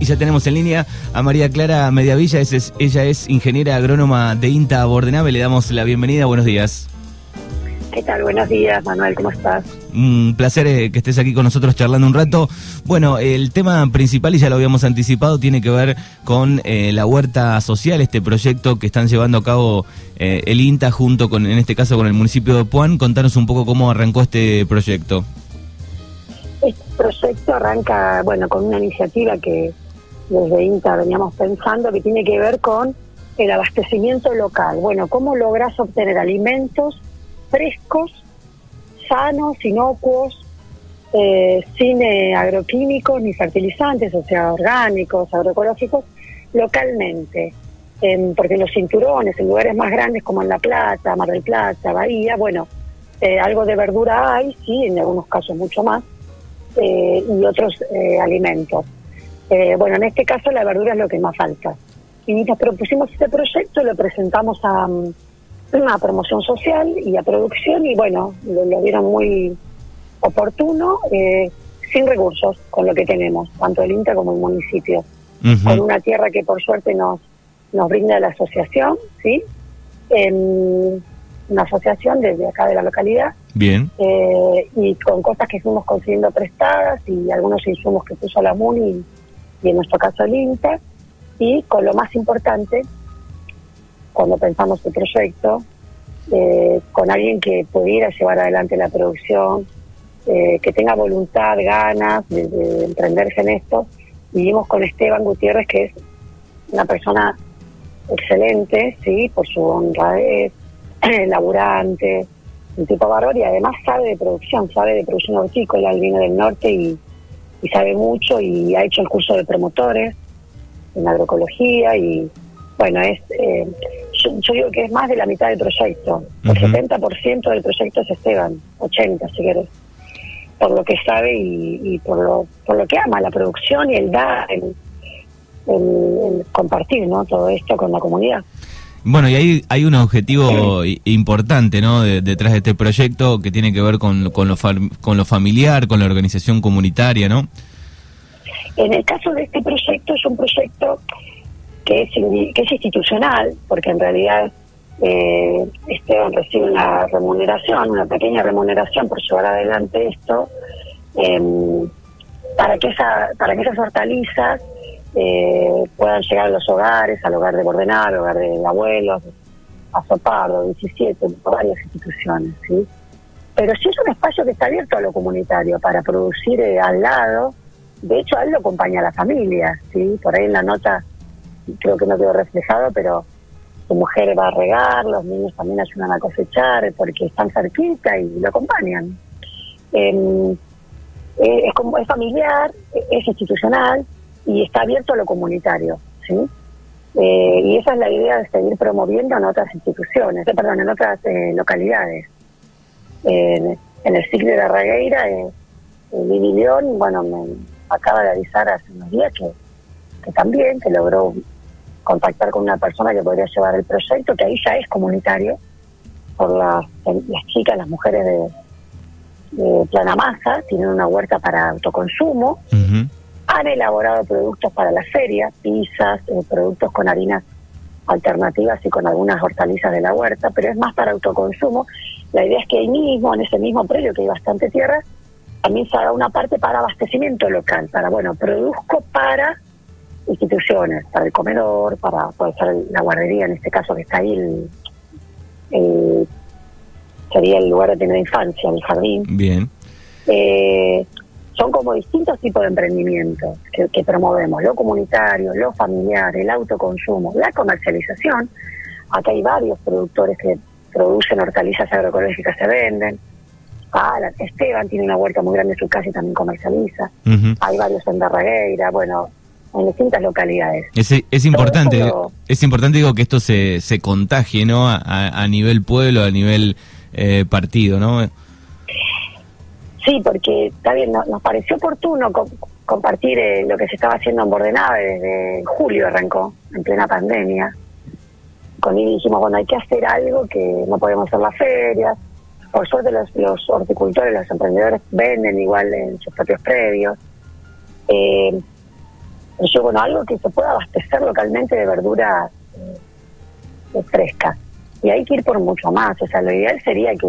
Y ya tenemos en línea a María Clara Mediavilla, es, es- ella es ingeniera agrónoma de INTA Bordenave, le damos la bienvenida, buenos días. ¿Qué tal? Buenos días, Manuel, ¿cómo estás? Un placer eh, que estés aquí con nosotros charlando un rato. Bueno, el tema principal, y ya lo habíamos anticipado, tiene que ver con eh, la huerta social, este proyecto que están llevando a cabo eh, el INTA junto con, en este caso, con el municipio de Puan. Contanos un poco cómo arrancó este proyecto. Este proyecto arranca, bueno, con una iniciativa que desde INTA veníamos pensando que tiene que ver con el abastecimiento local. Bueno, ¿cómo logras obtener alimentos frescos, sanos, inocuos, eh, sin eh, agroquímicos ni fertilizantes, o sea, orgánicos, agroecológicos, localmente? En- porque los cinturones, en lugares más grandes como en La Plata, Mar del Plata, Bahía, bueno, eh, algo de verdura hay, sí, en algunos casos mucho más, eh, y otros eh, alimentos. Eh, bueno, en este caso la verdura es lo que más falta. Y nos propusimos este proyecto, lo presentamos a mm, una promoción social y a producción y bueno, lo, lo vieron muy oportuno, eh, sin recursos, con lo que tenemos, tanto el INTA como el municipio, con una tierra que por suerte nos, nos brinda la asociación, ¿sí? Em, una asociación desde acá de la localidad Bien, eh, y con cosas que fuimos consiguiendo prestadas y algunos insumos que puso la MUNI y en nuestro caso el INTA y con lo más importante cuando pensamos el proyecto eh, con alguien que pudiera llevar adelante la producción eh, que tenga voluntad, ganas de, de emprenderse en esto. Vivimos con Esteban Gutiérrez que es una persona excelente, sí, por su honradez, laburante, un tipo bárbaro y además sabe de producción, sabe de producción hortícola, él viene del norte y, y sabe mucho y ha hecho el curso de promotores en agroecología y bueno, es eh, yo, yo digo que es más de la mitad del proyecto, el Ujú. 70% del proyecto es Esteban, 80 si quieres, por lo que sabe y, y por, lo, por lo que ama la producción y el dar, el, el- el compartir ¿no? todo esto con la comunidad. Bueno, y hay, hay un objetivo importante, ¿no? de- detrás de este proyecto que tiene que ver con, con, lo fam- con lo familiar, con la organización comunitaria, ¿no? En el caso de este proyecto es un proyecto que es, que es institucional, porque en realidad eh, Esteban recibe una remuneración, una pequeña remuneración por llevar adelante esto, em, para, que esa, para que esas hortalizas eh, puedan llegar a los hogares, al hogar de Bordenal, al hogar de abuelos, a Sopardo, 17, varias instituciones, ¿sí? Pero sí es un espacio que está abierto a lo comunitario para producir eh, al lado. De hecho, a él lo acompaña la familia, ¿sí? Por ahí en la nota creo que no quedó reflejado, pero su mujer va a regar, los niños también ayudan a cosechar porque están cerquita y lo acompañan. Em, eh, es, como, es familiar, es institucional y está abierto a lo comunitario, ¿sí? Eh, y esa es la idea de seguir promoviendo en otras instituciones, eh, perdón, en otras eh, localidades. En, el ciclo de Regueira, eh, eh, León, bueno, me acaba de avisar hace unos días que, que también, que logró contactar con una persona que podría llevar el proyecto, que ahí ya es comunitario, por las, las chicas, las mujeres de, de Planamasa, tienen una huerta para autoconsumo, Ujú. Han elaborado productos para la feria, pizzas, eh, productos con harinas alternativas y con algunas hortalizas de la huerta, pero es más para autoconsumo. La idea es que ahí mismo, en ese mismo predio que hay bastante tierra, también se haga una parte para abastecimiento local, para, bueno, produzco para instituciones, para el comedor, para puede ser la guardería, en este caso que está ahí, el, el- sería el lugar de primera infancia, el jardín Bien. eh, son como distintos tipos de emprendimientos que, que promovemos, lo comunitario, lo familiar, el autoconsumo, la comercialización. Acá hay varios productores que producen hortalizas agroecológicas, se venden. Ah, Esteban tiene una huerta muy grande en su casa y también comercializa. Hay varios en Darragueira, bueno, en distintas localidades. Es, es importante, es importante digo que esto se, se contagie, ¿no? A, a- a nivel pueblo, a nivel eh, partido, ¿no? Sí, porque bien, no- nos pareció oportuno co- compartir eh, lo que se estaba haciendo en Bordenave desde julio arrancó, en plena pandemia. Con él dijimos, bueno, hay que hacer algo que no podemos hacer las ferias. Por suerte los, los horticultores, los emprendedores venden igual en sus propios predios. Eh, Pero bueno, algo que se pueda abastecer localmente de verdura eh, fresca. Y hay que ir por mucho más. O sea, lo ideal sería que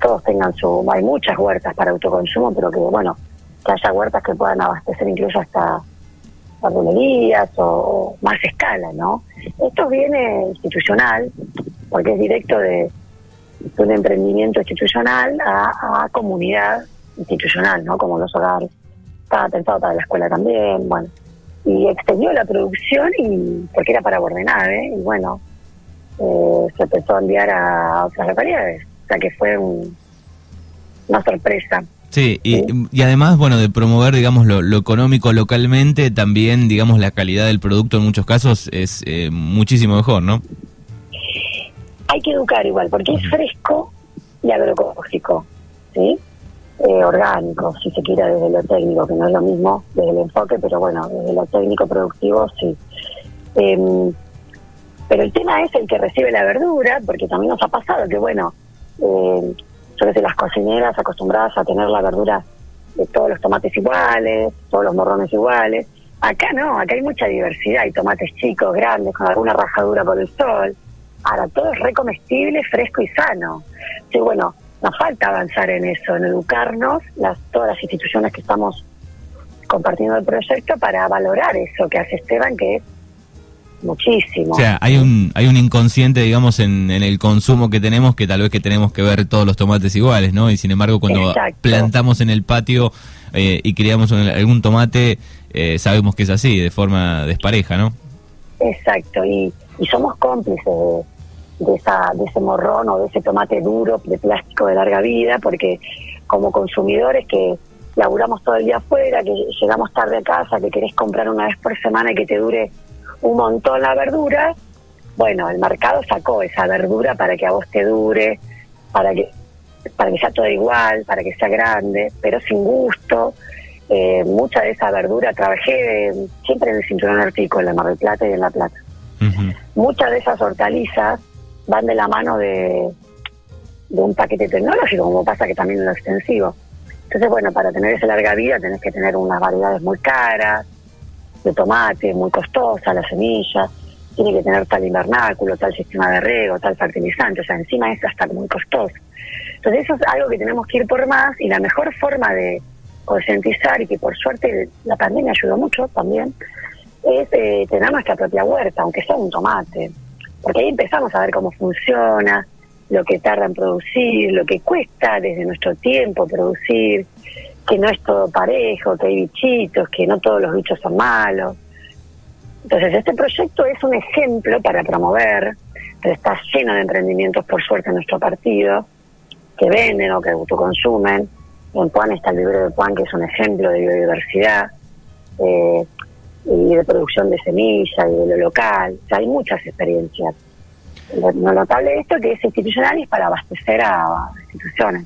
todos tengan su... Hay muchas huertas para autoconsumo, pero que, bueno, que haya huertas que puedan abastecer incluso hasta verdulerías o, más escala, ¿no? Esto viene institucional, porque es directo de, un emprendimiento institucional a, comunidad institucional, ¿no? Como los hogares estaba pensado para la escuela también, bueno. Y extendió la producción y porque era para Bordenave, y bueno, eh, se empezó a enviar a otras localidades. O sea que fue una sorpresa. Sí, y, y, además, bueno, de promover, digamos, lo, económico localmente, también, digamos, la calidad del producto en muchos casos es eh, muchísimo mejor, ¿no? Hay que educar igual, porque es fresco y agroecológico, ¿sí? eh, orgánico, si se quiere, desde lo técnico, que no es lo mismo desde el enfoque, pero bueno, desde lo técnico productivo sí. Em, pero el tema es el que recibe la verdura, porque también nos ha pasado que, bueno, eh, yo que sé, las cocineras acostumbradas a tener la verdura de todos los tomates iguales, todos los morrones iguales. Acá no, acá hay mucha diversidad, hay tomates chicos, grandes, con alguna rajadura por el sol. Ahora, todo es recomestible, fresco y sano. Sí, bueno, nos falta avanzar en eso, en educarnos, las, todas las instituciones que estamos compartiendo el proyecto para valorar eso que hace Esteban, que es muchísimo. O sea, hay un, hay un inconsciente, digamos, en, el consumo que tenemos, que tal vez que tenemos que ver todos los tomates iguales, ¿no? Y sin embargo, cuando plantamos en el patio eh, y criamos algún tomate, eh, sabemos que es así, de forma despareja, ¿no? Exacto, y, y somos cómplices de de, esa, de ese morrón o de ese tomate duro de plástico de larga vida, porque como consumidores que laburamos todo el día afuera, que llegamos tarde a casa, que querés comprar una vez por semana y que te dure un montón la verdura, bueno, el mercado sacó esa verdura para que a vos te dure, para que para que sea todo igual, para que sea grande, pero sin gusto. Eh, mucha de esa verdura trabajé siempre en el cinturón hortícola en Mar del Plata y en La Plata. Muchas de esas hortalizas van de la mano de, de un paquete tecnológico, como pasa que también en lo extensivo. Entonces, bueno, para tener esa larga vida tenés que tener unas variedades muy caras, de tomate, muy costosas, las semillas, tiene que tener tal invernáculo, tal sistema de riego, tal fertilizante, o sea, encima es hasta muy costoso. Entonces, eso es algo que tenemos que ir por más y la mejor forma de concientizar, y que por suerte la pandemia ayudó mucho también, es eh, tener nuestra propia huerta, aunque sea un tomate porque ahí empezamos a ver cómo funciona, lo que tarda en producir, lo que cuesta desde nuestro tiempo producir, que no es todo parejo, que hay bichitos, que no todos los bichos son malos. Entonces, este proyecto es un ejemplo para promover, pero está lleno de emprendimientos, por suerte, en nuestro partido, que venden o que autoconsumen. En Puan está el libro de Puan, que es un ejemplo de biodiversidad. Eh, y de producción de semillas y de lo local. O sea, hay muchas experiencias. Lo, notable de esto es que es institucional y es para abastecer a instituciones.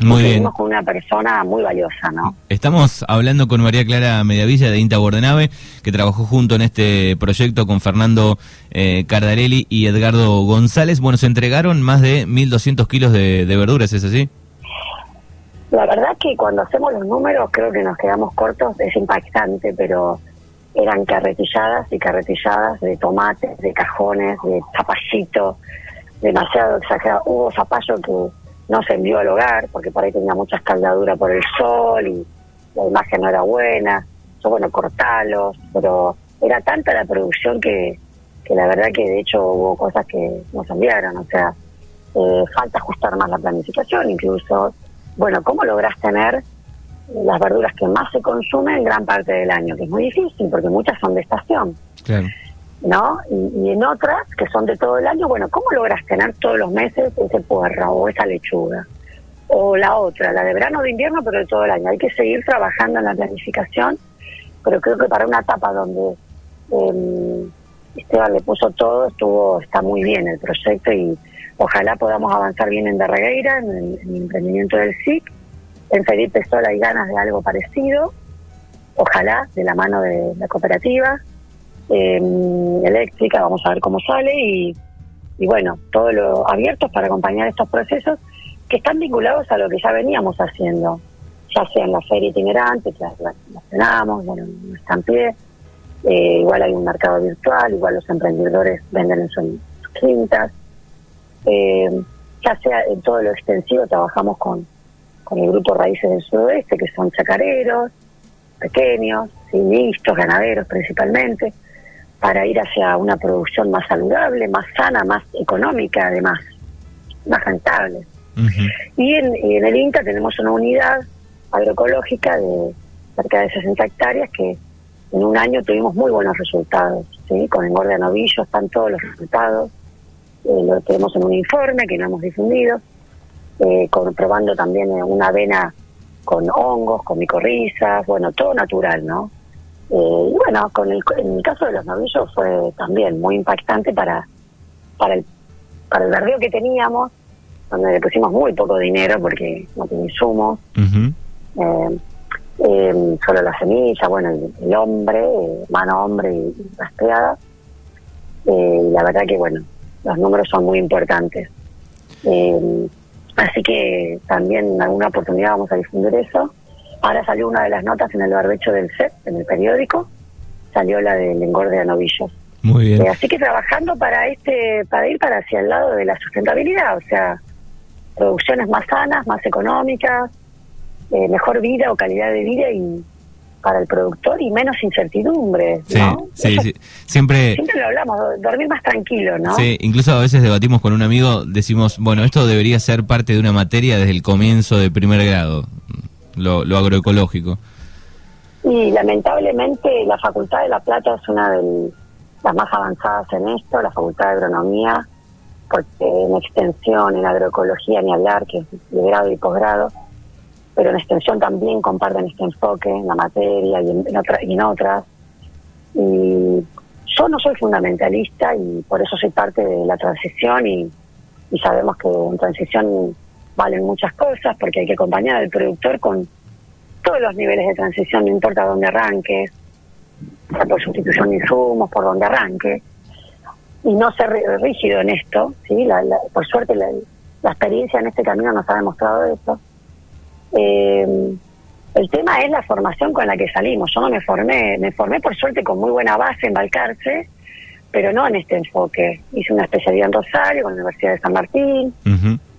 Muy bien. con una persona muy valiosa, ¿no? Estamos hablando con María Clara Mediavilla de INTA Bordenave, que trabajó junto en este proyecto con Fernando eh, Cardarelli y Edgardo González. Bueno, se entregaron más de 1.200 kilos de, de verduras, ¿es así? La verdad que cuando hacemos los números creo que nos quedamos cortos, es impactante, pero eran carretilladas y carretilladas de tomates, de cajones, de zapallito, demasiado exagerado. Hubo zapallo que no se envió al hogar porque por ahí tenía mucha escaldadura por el sol y la imagen no era buena. Yo, bueno, cortalos, pero era tanta la producción que, que la verdad que de hecho hubo cosas que nos enviaron. O sea, eh, falta ajustar más la planificación, incluso, bueno, ¿cómo logras tener las verduras que más se consumen gran parte del año, que es muy difícil porque muchas son de estación. ¿No? Y, en otras que son de todo el año, bueno, ¿cómo logras tener todos los meses ese puerro o esa lechuga? O la otra, la de verano o de invierno, pero de todo el año. Hay que seguir trabajando en la planificación, pero creo que para una etapa donde eh, Esteban le puso todo, estuvo está muy bien el proyecto y ojalá podamos avanzar bien en Darregueira, en el, en el emprendimiento del SIC, en Felipe Sola hay ganas de algo parecido, ojalá de la mano de la cooperativa em, eléctrica, vamos a ver cómo sale y, y bueno, todo lo abiertos para acompañar estos procesos que están vinculados a lo que ya veníamos haciendo, ya sea en la feria itinerante, que la, la, bueno, no está en pie, Eh, igual hay un mercado virtual, igual los emprendedores venden en sus quintas. Eh, ya sea en todo lo extensivo, trabajamos con, con el grupo Raíces del Sudoeste, que son chacareros, pequeños, mixtos, ganaderos principalmente, para ir hacia una producción más saludable, más sana, más económica, además, más rentable. y, en, y en el INTA tenemos una unidad agroecológica de cerca de 60 hectáreas que en un año tuvimos muy buenos resultados, ¿sí? con engorde a novillo están todos los resultados, eh, lo tenemos en un informe que no hemos difundido, eh, comprobando también una avena con hongos, con micorrizas, bueno, todo natural, ¿no? Eh, y bueno, con el, en el caso de los novillos fue también muy impactante para, para, el, para el verdeo que teníamos, donde le pusimos muy poco dinero porque no tenía insumos. eh, eh, solo la semilla, bueno, el, hombre, eh, mano hombre y, rastreada. Y la verdad que, bueno, los números son muy importantes. así que también en alguna oportunidad vamos a difundir eso. Ahora salió una de las notas en el barbecho del CEP, en el periódico, salió la del engorde a novillos. Muy bien. así que trabajando para este para ir para hacia el lado de la sustentabilidad, o sea, producciones más sanas, más económicas, eh, mejor vida o calidad de vida y para el productor y menos incertidumbre. ¿no? Sí, sí, Siempre, siempre lo hablamos, dormir más tranquilo, ¿no? Sí, incluso a veces debatimos con un amigo, decimos, bueno, esto debería ser parte de una materia desde el comienzo de primer grado, lo, agroecológico. Y lamentablemente la Facultad de La Plata es una de las más avanzadas en esto, la Facultad de Agronomía, porque en extensión, en agroecología, ni hablar, que es de grado y posgrado, pero en extensión también comparten este enfoque en la materia y en, y en otras. Y yo no soy fundamentalista y por eso soy parte de la transición y, sabemos que en transición valen muchas cosas porque hay que acompañar al productor con todos los niveles de transición, no importa dónde arranque, por sustitución de insumos, por donde arranque, y no ser rígido en esto, ¿sí? por suerte la, la experiencia en este camino nos ha demostrado eso eh, el tema es la formación con la que salimos. Yo no me formé, me formé por suerte con muy buena base en Balcarce, pero no en este enfoque. Hice una especialidad en Rosario con la Universidad de San Martín,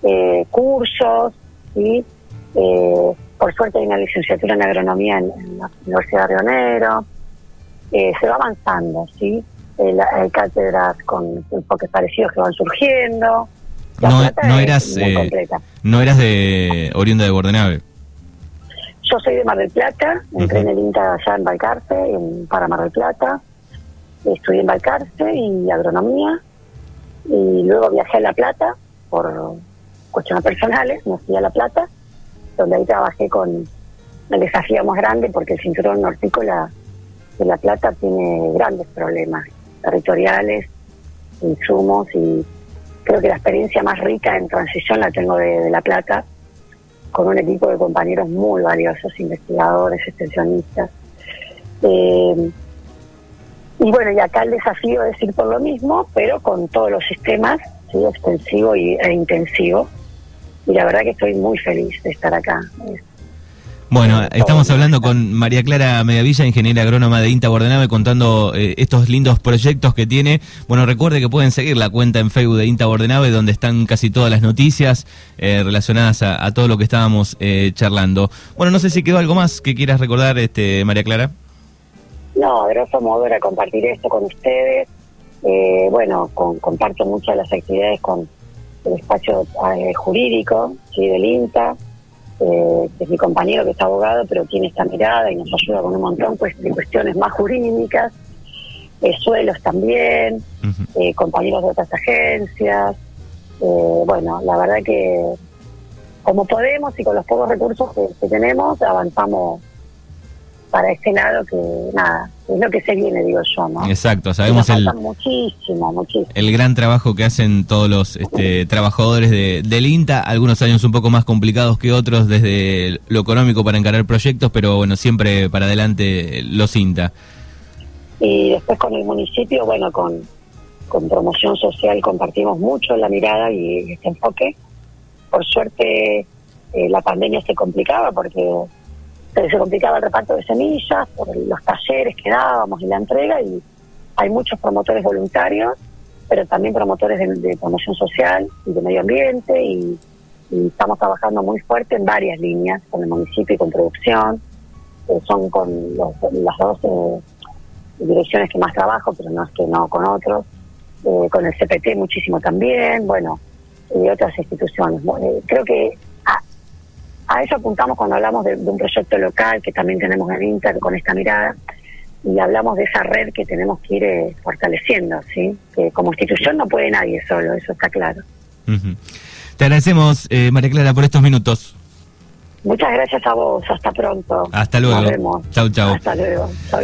eh, cursos, y eh, por suerte hay una licenciatura en agronomía en, la Universidad de Río Negro. Eh, se va avanzando, ¿sí? hay cátedras con enfoques parecidos que van surgiendo. No, no, eras, no eras de oriunda de Bordenave. Yo soy de Mar del Plata, entré en el INTA allá en Balcarce, en, para Mar del Plata, estudié en Balcarce y agronomía, y luego viajé a La Plata por cuestiones personales, me fui a La Plata, donde ahí trabajé con el desafío más grande porque el cinturón hortícola de La Plata tiene grandes problemas territoriales, insumos y creo que la experiencia más rica en transición la tengo de La Plata con un equipo de compañeros muy valiosos, investigadores, extensionistas. Eh, y bueno, y acá el desafío es ir por lo mismo, pero con todos los sistemas, ¿sí? extensivo y, e intensivo. Y la verdad que estoy muy feliz de estar acá. Bueno, estamos hablando con María Clara Mediavilla, ingeniera agrónoma de INTA Bordenave, contando eh, estos lindos proyectos que tiene. Bueno, recuerde que pueden seguir la cuenta en Facebook de INTA Bordenave, donde están casi todas las noticias eh, relacionadas a, todo lo que estábamos eh, charlando. Bueno, no sé si quedó algo más que quieras recordar, este María Clara. No, a grosso modo era compartir esto con ustedes. bueno, comparto muchas de las actividades con el espacio jurídico ¿sí? del INTA eh, es mi compañero que es abogado, pero tiene esta mirada y nos ayuda con un montón pues, de cuestiones más jurídicas, eh, suelos también, eh, compañeros de otras agencias. Eh, bueno, la verdad que como podemos y con los pocos recursos que tenemos, avanzamos para este lado que nada, es lo que se viene, digo yo, ¿no? Exacto, sabemos el, muchísimo, muchísimo. el gran trabajo que hacen todos los este, trabajadores de, del INTA, algunos años un poco más complicados que otros desde lo económico para encarar proyectos, pero bueno, siempre para adelante los INTA. Y después con el municipio, bueno, con, con promoción social compartimos mucho la mirada y este enfoque. Por suerte eh, la pandemia se complicaba porque se complicaba el reparto de semillas por los talleres que dábamos y la entrega y hay muchos promotores voluntarios, pero también promotores de, promoción social y de medio ambiente y, estamos trabajando muy fuerte en varias líneas con el municipio y con producción, son con las dos eh, direcciones que más trabajo, pero no es que no con otros, eh, con el CPT muchísimo también, bueno, y otras instituciones. Eh, creo que a eso apuntamos cuando hablamos de, un proyecto local que también tenemos en Inter con esta mirada y hablamos de esa red que tenemos que ir eh, fortaleciendo, ¿sí? Que como institución no puede nadie solo, eso está claro. Te agradecemos, eh, María Clara, por estos minutos. Muchas gracias a vos, hasta pronto. Hasta luego. Nos vemos. Chau, chau. Hasta luego. Chau.